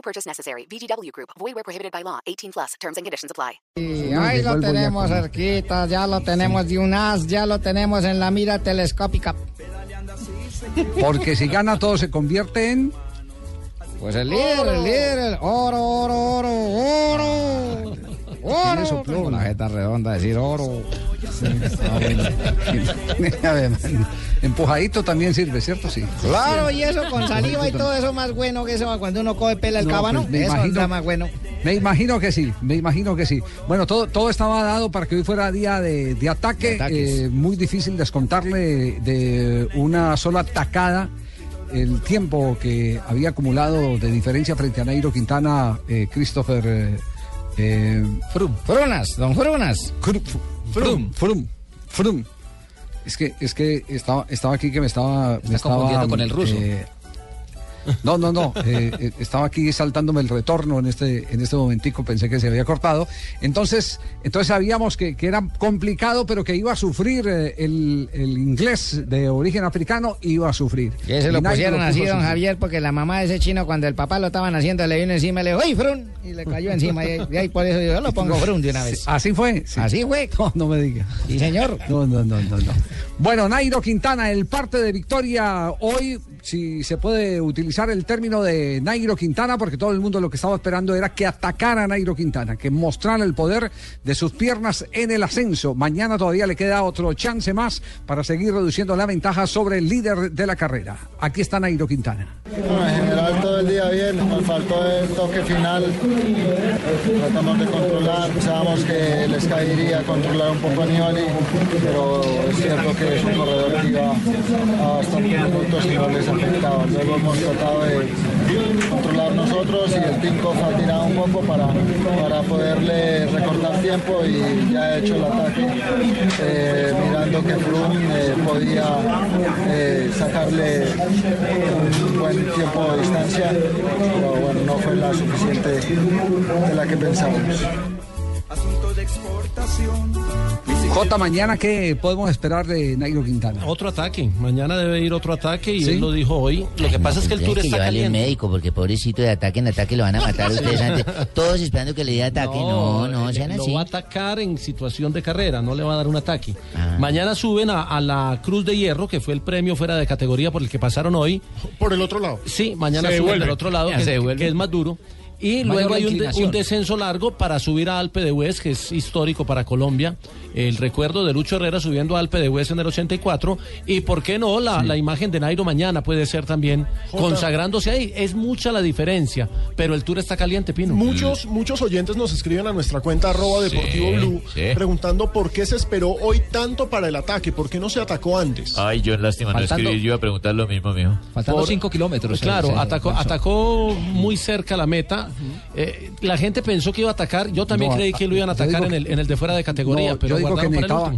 No purchase necessary. VGW Group. Void where prohibited by law. 18 plus. Terms and conditions apply. Y ahí lo tenemos cerquita, ya lo tenemos de un as, ya lo tenemos en la mira telescópica. Porque si gana todo se convierte en. Pues el líder, el líder, el oro, oro, oro, oro. Oro. sopló? Tengo la jeta redonda decir oro. A ver, Empujadito también sirve, ¿cierto? Sí. Claro, y eso con saliva y todo eso más bueno que eso cuando uno coge pela el No, cábano. pues me eso imagino- está más bueno. Me imagino que sí, me imagino que sí. Bueno, todo, todo estaba dado para que hoy fuera día de, de ataque. De eh, muy difícil descontarle de una sola tacada el tiempo que había acumulado de diferencia frente a Nairo Quintana, eh, Christopher eh, eh, Froome. Frunas, don Frunas. Frum, Frum, Frum, Frum. Es que, es que estaba, estaba aquí que me estaba. me estaba confundiendo con el ruso. eh, no, no, no. eh, eh, estaba aquí saltándome el retorno en este, en este momentico. Pensé que se había cortado. Entonces, entonces sabíamos que, que era complicado, pero que iba a sufrir eh, el, el inglés de origen africano, iba a sufrir. Que se lo Y pusieron puso así, don. Javier, porque la mamá de ese chino, cuando el papá lo estaban haciendo, le vino encima y le dijo, ¡ay, Frun! Y le cayó encima. Y, y ahí por eso yo lo pongo Frun de una vez. Así fue. sí. Así fue. No, no me diga. Sí, señor. No, no, no, no, no. Bueno, Nairo Quintana, el parte de victoria hoy, si se puede utilizar el término de Nairo Quintana, porque todo el mundo lo que estaba esperando era que atacara a Nairo Quintana, que mostrara el poder de sus piernas en el ascenso. Mañana todavía le queda otro chance más para seguir reduciendo la ventaja sobre el líder de la carrera. Aquí está Nairo Quintana. El día bien, nos faltó el toque final, tratamos de controlar, pensábamos que les caería controlar un poco a Nibali, pero es cierto que es un corredor que iba a bastantes minutos y no les afectaba. Luego hemos tratado de controlar nosotros y el Tinkoff ha tirado un poco para, para poderle recortar tiempo y ya ha hecho el ataque, eh, mirando que Froome eh, podía eh, sacarle un buen tiempo de distancia, pero bueno, no fue la suficiente de la que pensábamos. J, mañana, ¿qué podemos esperar de Nairo Quintana? Otro ataque. Mañana debe ir otro ataque y ¿Sí? él lo dijo hoy. Lo que pasa es que el tour Tendrían está llevarle un caliente. médico, porque pobrecito de ataque en ataque lo van a matar ustedes antes. Todos esperando que le dé ataque. No, no, eh, sean lo así. va a atacar en situación de carrera, no le va a dar un ataque. Ah. Mañana suben a, a la Cruz de Hierro, que fue el premio fuera de categoría por el que pasaron hoy. Por el otro lado. Sí, mañana Se suben del otro lado, Ya que, se que es más duro. Y Mayor luego hay un, de- un descenso largo para subir a Alpe de Hues, que es histórico para Colombia. El recuerdo de Lucho Herrera subiendo a Alpe de Hues en el 84. Y por qué no, la, la imagen de Nairo mañana puede ser también Jota. consagrándose ahí. Es mucha la diferencia, pero el tour está caliente, Pino. Muchos, muchos oyentes nos escriben a nuestra cuenta arroba deportivo blue sí. preguntando por qué se esperó hoy tanto para el ataque, por qué no se atacó antes. Ay, yo lástima no Faltando- escribí, yo iba a preguntar lo mismo, mijo. Por- Claro, Sí, atacó, atacó muy cerca la meta. Eh, la gente pensó que iba a atacar. Yo también No, creí que lo iban a atacar en el, en el de fuera de categoría, No, pero yo digo que necesitaba,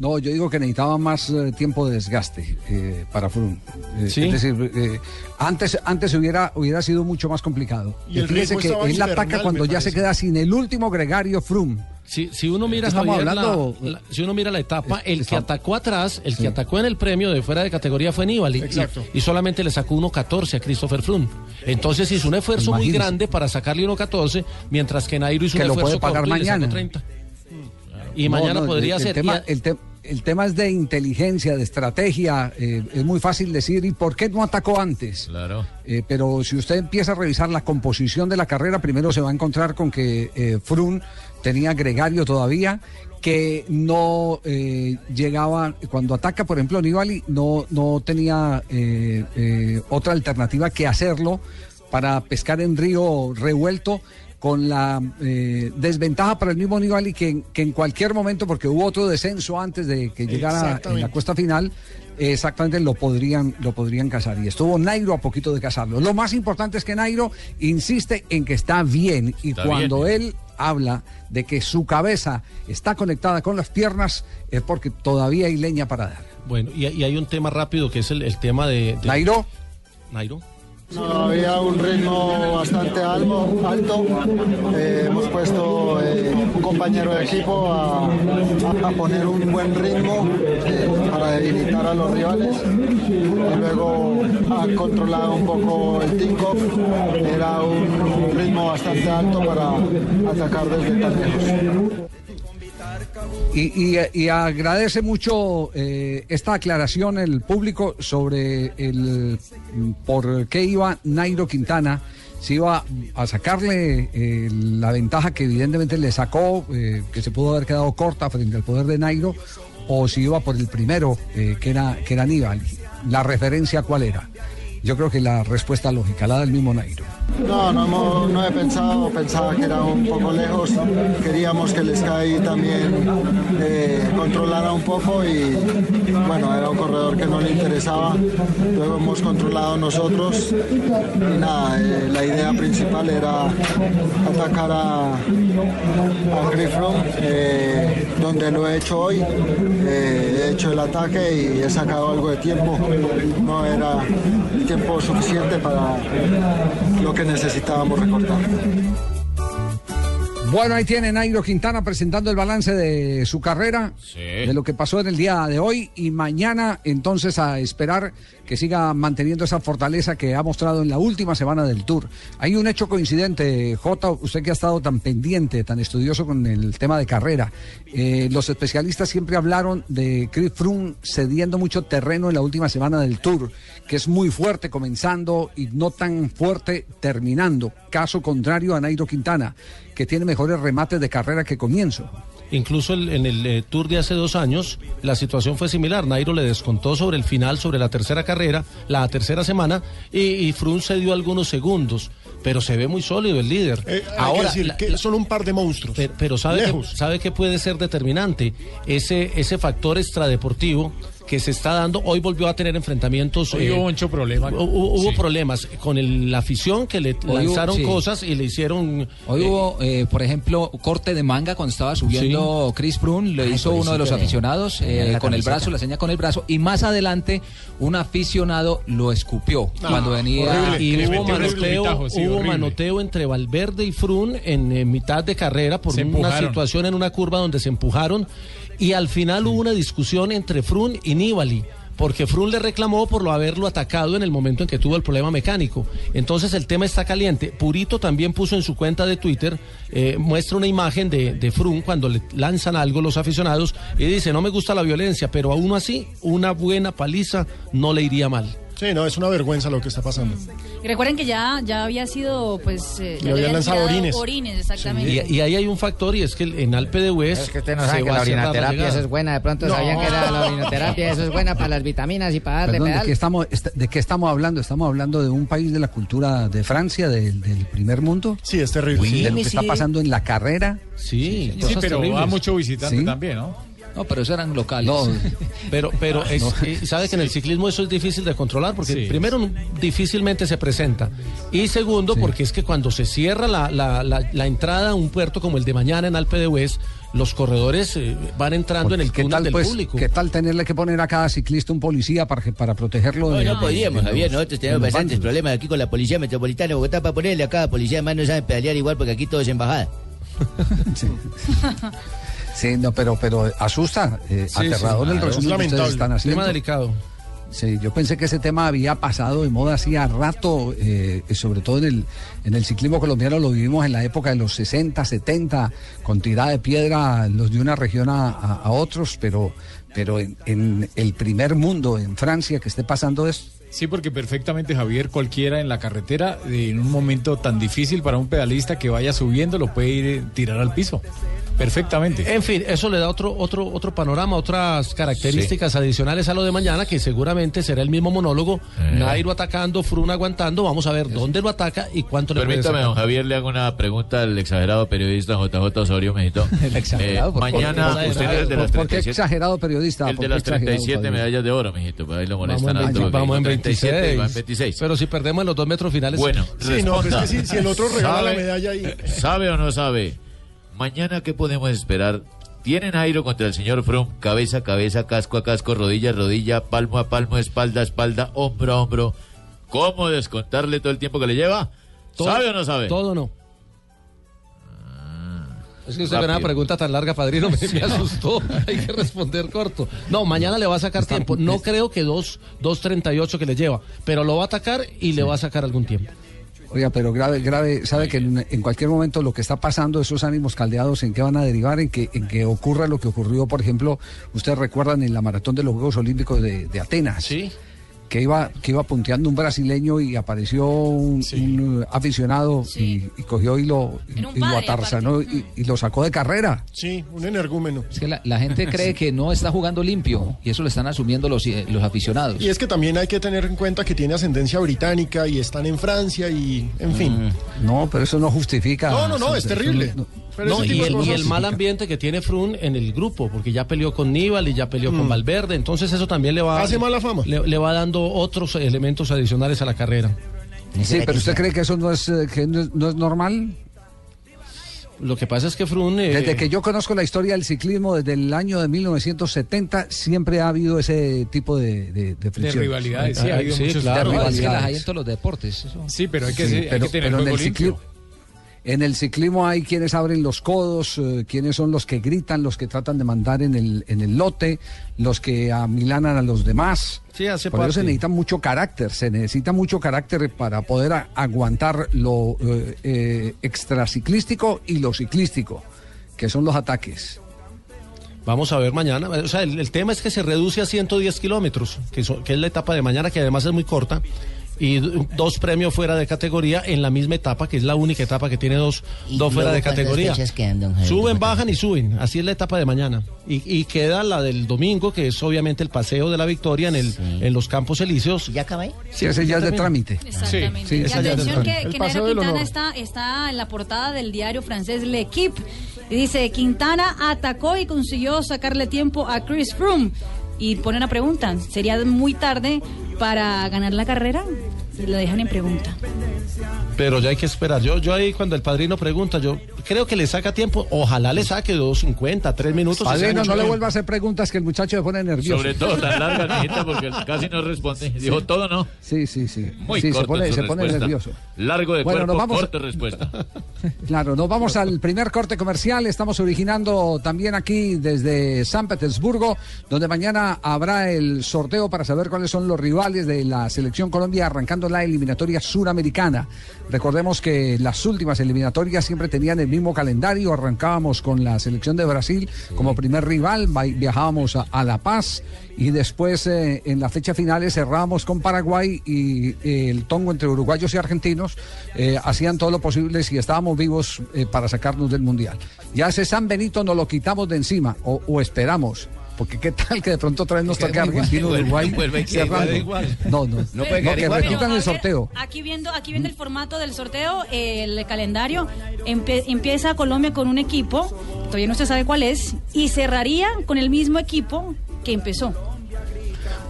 no, yo digo que necesitaba más eh, tiempo de desgaste eh, para. Eh, Sí. Es decir, eh, antes, antes hubiera, hubiera sido mucho más complicado. Y el fíjese que él ataca cuando ya se queda sin el último gregario Froome. Si, si uno mira, Estamos Javier, hablando- la- la- si uno mira la etapa, Es- el que atacó atrás, el Sí. que atacó en el premio de fuera de categoría fue Aníbal y, Exacto. y- y solamente le sacó 1.14 a Christopher Froome. Entonces hizo un esfuerzo muy grande para sacarle 1.14, mientras que Nairo hizo Que un lo esfuerzo puede pagar corto y le sacó mañana. 30. Y No, mañana no, podría el, ser. El tema, Y a- el, te- el tema es de inteligencia, de estrategia. eh, es muy fácil decir, ¿y por qué no atacó antes? Claro. Eh, pero si usted empieza a revisar la composición de la carrera, primero se va a encontrar con que eh, Frun tenía gregario todavía, que no eh, llegaba, cuando ataca, por ejemplo, Nibali, no, no tenía eh, eh, otra alternativa que hacerlo para pescar en río revuelto con la desventaja para el mismo Nibali que, que en cualquier momento, porque hubo otro descenso antes de que llegara en la cuesta final, exactamente lo podrían, lo podrían casar. Y estuvo Nairo a poquito de casarlo. Lo más importante es que Nairo insiste en que está bien y Está cuando bien. él habla de que su cabeza está conectada con las piernas es porque todavía hay leña para dar. Bueno, y, y hay un tema rápido que es el, el tema de, de- Nairo, Nairo. Había un ritmo bastante alto. alto. Eh, hemos puesto eh, un compañero de equipo a poner un buen ritmo eh, para debilitar a los rivales. Y luego ha controlado un poco el tinko. Era un ritmo bastante alto para atacar desde tan lejos. Y, agradece mucho eh, esta aclaración el público sobre el por qué iba Nairo Quintana. Si iba a sacarle eh, la ventaja que evidentemente le sacó, eh, que se pudo haber quedado corta frente al poder de Nairo, o si iba por el primero, que era que era Aníbal. La referencia cuál era. Yo creo que la respuesta lógica, la del mismo Nairo. No, no, hemos- no he pensado, pensaba que era un poco lejos. Queríamos que el Sky también eh, controlara un poco y bueno, era un corredor que no le interesaba. Luego hemos controlado nosotros y nada, eh, la idea principal era atacar a, a eh, donde lo he hecho hoy. He hecho el ataque y he sacado algo de tiempo. No era tiempo suficiente para lo que necesitábamos recortar. Bueno, ahí tiene Nairo Quintana presentando el balance de su carrera, de lo que pasó en el día de hoy y mañana entonces a esperar que siga manteniendo esa fortaleza que ha mostrado en la última semana del Tour. Hay un hecho coincidente, Jota, usted que ha estado tan pendiente, tan estudioso con el tema de carrera. Eh, los especialistas siempre hablaron de Chris Froome cediendo mucho terreno en la última semana del Tour, que es muy fuerte comenzando y no tan fuerte terminando. Caso contrario a Nairo Quintana, que tiene mejores remates de carrera que comienzo. Incluso el- en el eh, Tour de hace dos años, la situación fue similar. Nairo le descontó sobre el final, sobre la tercera carrera, la tercera semana, y, y Froome se dio algunos segundos. Pero se ve muy sólido el líder. Eh, hay que decir que son un par de monstruos. Pero, pero sabe, que, sabe que puede ser determinante ese, ese factor extradeportivo que se está dando. Hoy volvió a tener enfrentamientos. Hoy hubo mucho problema. hu- hu- Hubo Sí. problemas con el- la afición que le lanzaron sí. cosas y le hicieron. Hoy eh, hubo, eh, por ejemplo, corte de manga cuando estaba subiendo Chris Froome, lo Ay, hizo uno de los aficionados eh, la con el brazo, la seña con el brazo, y más adelante un aficionado lo escupió Ah, cuando venía... horrible. y le hubo manoteo, hubo manoteo entre Valverde y Frun en, eh, mitad de carrera por Se una empujaron. situación en una curva donde se empujaron y al final hubo una discusión entre Frun y Nibali. Porque Frun le reclamó por lo haberlo atacado en el momento en que tuvo el problema mecánico. Entonces el tema está caliente. Purito también puso en su cuenta de Twitter, eh, muestra una imagen de, de Frun cuando le lanzan algo los aficionados y dice, no me gusta la violencia, pero aún así, una buena paliza no le iría mal. Sí, no, es una vergüenza lo que está pasando. Y recuerden que ya, ya había sido, pues... eh, ya habían lanzado orines. Orines, exactamente. Y, y ahí hay un factor y es que en Alpe de Hues Es que usted no se sabe que la orinoterapia eso es buena. De pronto No. sabían que era la orinoterapia, eso es buena para las vitaminas y para darle Perdón, ¿de pedal. qué, estamos, est- ¿de qué estamos hablando? ¿Estamos hablando de un país de la cultura de Francia, del, del primer mundo? Sí, es terrible. ¿De lo que está pasando en la carrera? Sí, Sí, pero terribles. va mucho visitante Sí. también, ¿no? No, pero eso eran locales. No, Pero, pero es, eh, sabe que en el ciclismo eso es difícil de controlar porque Sí. primero difícilmente se presenta y segundo porque es que cuando se cierra la, la- la- la entrada a un puerto como el de mañana en Alpe de Hues, los corredores eh, van entrando en el ¿Qué túnel tal, del pues, público. ¿Qué tal tenerle que poner a cada ciclista un policía para, que- para protegerlo? No, de- no podíamos, Javier. los- Nosotros tenemos bastantes problemas aquí con la Policía Metropolitana de Bogotá para ponerle a cada policía, además no saben pedalear igual porque aquí todo es embajada. Sí, no, pero, pero asusta, eh, Sí, aterrador sí, el claro. resumen Es que ustedes están haciendo. Tema delicado. Sí, yo pensé que ese tema había pasado de moda hacía rato, eh, sobre todo en el, en el ciclismo colombiano lo vivimos en la época de los 60, 70, con tirada de piedra los de una región a, a- a otros, pero, pero en, en el primer mundo, en Francia, que esté pasando esto. Sí, porque perfectamente Javier, cualquiera en la carretera, eh, en un momento tan difícil para un pedalista que vaya subiendo, lo puede ir eh, tirar al piso. Perfectamente. En fin, eso le da otro, otro, otro panorama, otras características adicionales a lo de mañana, que seguramente será el mismo monólogo. Eh. Nairo atacando, Frun aguantando. Vamos a ver dónde lo ataca y cuánto le puede Permítame, don Javier, le hago una pregunta al exagerado periodista JJ Osorio, mijito. El exagerado, Eh, ¿por qué? mañana, usted es de las ¿Por qué 37. exagerado periodista? El ¿Por de las exagerado, 37 Fabio? medallas de oro, mijito. Pues ahí lo Vamos molestan. 20 porque vamos en dijo 26. 37 y va en 26. Pero si perdemos en los dos metros finales. Bueno, Sí, no, pero es que si, si el otro regala la medalla ahí. ¿Sabe o no sabe? Mañana, ¿qué podemos esperar? ¿Tienen Nairo contra el señor Froome? Cabeza a cabeza, casco a casco, rodilla a rodilla, palmo a palmo, espalda a espalda, hombro a hombro. ¿Cómo descontarle todo el tiempo que le lleva? Todo- ¿Sabe o no sabe? Todo no. Es que usted rápido. con una pregunta tan larga, padrino, me, me asustó. Hay que responder corto. No, mañana le va a sacar tiempo. No creo que dos- 2.38 que le lleva, pero lo va a atacar y le va a sacar algún tiempo. Oiga, pero grave, grave, sabe que en, cualquier momento lo que está pasando, esos ánimos caldeados, ¿en qué van a derivar? En que, en que ocurra lo que ocurrió, por ejemplo, ustedes recuerdan en la maratón de los Juegos Olímpicos de, de Atenas. Sí. Que iba, que iba punteando un brasileño y apareció un, un, uh, aficionado y, y cogió y lo, y, y lo atarzanó y, y lo sacó de carrera. Sí, un energúmeno. Es que la, la gente cree que no está jugando limpio y eso lo están asumiendo los, eh, los aficionados. Y es que también hay que tener en cuenta que tiene ascendencia británica y están en Francia y, en fin. No, pero eso no justifica. No, no, no, es terrible. no- Pero No, y el, y cosas- el mal ambiente que tiene Frun en el grupo, porque ya peleó con Níbal y ya peleó con Valverde, entonces eso también le va Hace mala fama. Le, le va dando otros elementos adicionales a la carrera. Sí, pero usted cree que eso no es, eh, que no es, no es normal. Lo que pasa es que Frun eh, Desde que yo conozco la historia del ciclismo, desde el año de 1970, siempre ha habido ese tipo de, de, de rivalidades, sí, ha habido Sí, muchos claro. De No, es que rivalidades. las hay en todos los deportes. eso. Sí, pero hay que, Sí, hay pero, que tener pero en el ciclismo, en el ciclismo hay quienes abren los codos, eh, quienes son los que gritan, los que tratan de mandar en el, en el lote, los que amilanan a los demás. Sí, hace Por eso se parte. necesita mucho carácter, se necesita mucho carácter para poder a- aguantar lo eh, eh, extraciclístico y lo ciclístico, que son los ataques. Vamos a ver mañana. O sea, el, el tema es que se reduce a 110 kilómetros, que, so- que es la etapa de mañana, que además es muy corta. Y dos premios fuera de categoría en la misma etapa, que es la única etapa que tiene dos, ¿Y dos fuera de categoría. quedan, don Javier? Suben, bajan y suben. Así es la etapa de mañana. Y, y queda la del domingo, que es obviamente el paseo de la victoria en, el, en los Campos Elíseos. ¿Ya acabé? Sí, ese ya es de trámite. Exactamente. Sí, y ya es atención que, que Nairo Quintana está, está en la portada del diario francés L'Equipe. Y dice, Quintana atacó y consiguió sacarle tiempo a Chris Froome. Y pone una pregunta, ¿sería muy tarde para ganar la carrera? Lo dejan en pregunta. Pero ya hay que esperar. Yo, yo ahí cuando el padrino pregunta, yo creo que le saca tiempo. Ojalá le saque 2.50, 3 minutos. Padrino, no le vuelva a hacer preguntas que el muchacho se pone nervioso. Sobre todo tan larga, mijita, porque casi no responde. Dijo todo no. Sí, sí, sí. Muy sí, se corto pone, en su se pone nervioso. Largo de Bueno, cuerpo, nos vamos a- corto respuesta. Claro, nos vamos al primer corte comercial. Estamos originando también aquí desde San Petersburgo, donde mañana habrá el sorteo para saber cuáles son los rivales de la selección Colombia arrancando la eliminatoria suramericana. Recordemos que las últimas eliminatorias siempre tenían el mismo calendario. Arrancábamos con la selección de Brasil como primer rival, va- viajábamos a, La Paz y después eh, en las fechas finales cerrábamos con Paraguay y eh, el tongo entre uruguayos y argentinos eh, hacían todo lo posible si estábamos vivos para sacarnos del mundial. Ya ese San Benito nos lo quitamos de encima o esperamos. Porque qué tal que de pronto otra vez nos toque Argentina Uruguay igual. No, no, No puede no, que igual. repitan Pero, el sorteo. Aquí viendo, aquí viendo el formato del sorteo, el calendario, empie- empieza Colombia con un equipo, todavía no se sabe cuál es, y cerraría con el mismo equipo que empezó.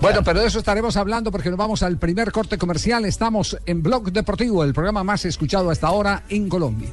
Bueno, pero de eso estaremos hablando porque nos vamos al primer corte comercial. Estamos en Blog Deportivo, el programa más escuchado hasta ahora en Colombia.